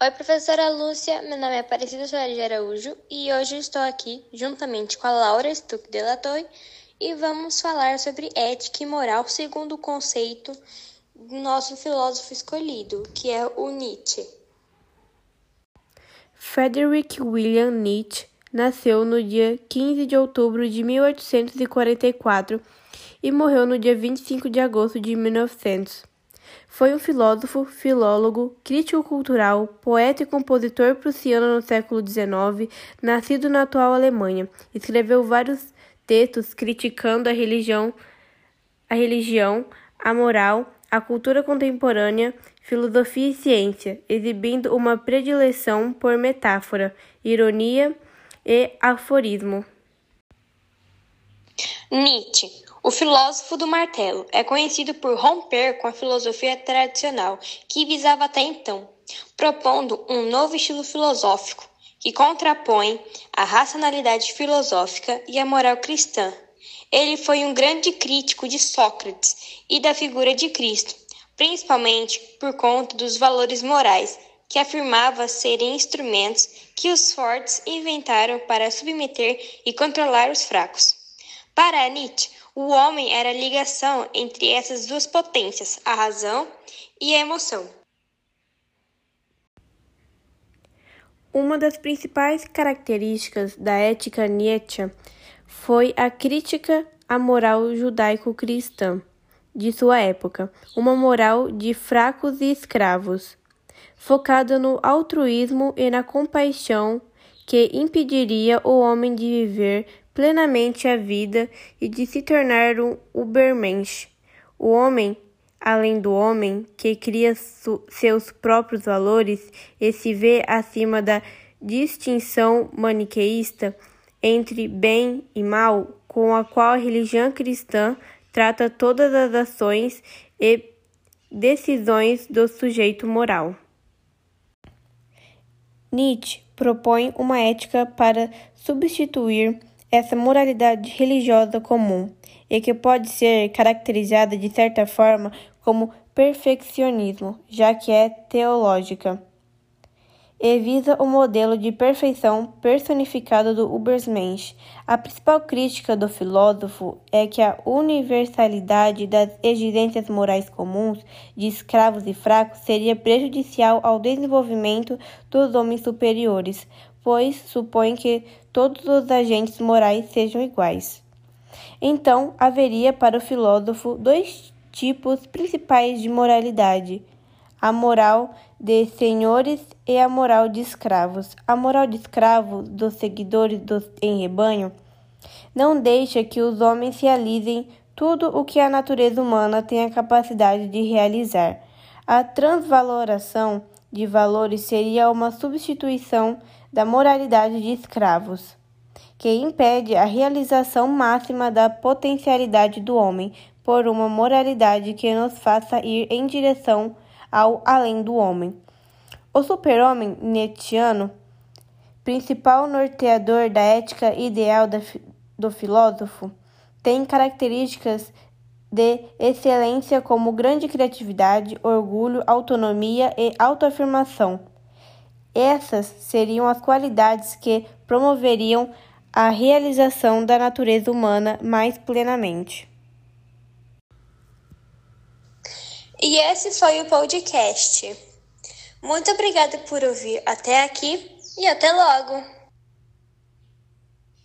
Oi, professora Lúcia, meu nome é Aparecida Soares de Araújo e hoje estou aqui juntamente com a Laura Stuck de Latoy e vamos falar sobre ética e moral segundo o conceito do nosso filósofo escolhido, que é o Nietzsche. Frederick William Nietzsche nasceu no dia 15 de outubro de 1844 e morreu no dia 25 de agosto de 1900. Foi um filósofo, filólogo, crítico cultural, poeta e compositor prussiano no século XIX, nascido na atual Alemanha. Escreveu vários textos criticando a religião, a religião, a moral, a cultura contemporânea, filosofia e ciência, exibindo uma predileção por metáfora, ironia e aforismo. Nietzsche o filósofo do martelo é conhecido por romper com a filosofia tradicional que visava até então, propondo um novo estilo filosófico que contrapõe a racionalidade filosófica e a moral cristã. Ele foi um grande crítico de Sócrates e da figura de Cristo, principalmente por conta dos valores morais que afirmava serem instrumentos que os fortes inventaram para submeter e controlar os fracos. Para Nietzsche, o homem era a ligação entre essas duas potências, a razão e a emoção. Uma das principais características da ética Nietzsche foi a crítica à moral judaico-cristã de sua época, uma moral de fracos e escravos, focada no altruísmo e na compaixão que impediria o homem de viver plenamente a vida e de se tornar um Ubermensch, o homem além do homem que cria seus próprios valores e se vê acima da distinção maniqueísta entre bem e mal, com a qual a religião cristã trata todas as ações e decisões do sujeito moral. Nietzsche propõe uma ética para substituir essa moralidade religiosa comum e que pode ser caracterizada de certa forma como perfeccionismo, já que é teológica, e visa o modelo de perfeição personificado do Ubermensch. A principal crítica do filósofo é que a universalidade das exigências morais comuns de escravos e fracos seria prejudicial ao desenvolvimento dos homens superiores, pois supõe que todos os agentes morais sejam iguais. Então, haveria para o filósofo dois tipos principais de moralidade: a moral de senhores e a moral de escravos. A moral de escravos, dos seguidores dos, em rebanho, não deixa que os homens realizem tudo o que a natureza humana tem a capacidade de realizar. A transvaloração de valores seria uma substituição da moralidade de escravos, que impede a realização máxima da potencialidade do homem por uma moralidade que nos faça ir em direção ao além do homem. O super-homem Nietzscheano, principal norteador da ética ideal do filósofo, tem características de excelência como grande criatividade, orgulho, autonomia e autoafirmação. Essas seriam as qualidades que promoveriam a realização da natureza humana mais plenamente. E esse foi o podcast. Muito obrigada por ouvir até aqui e até logo!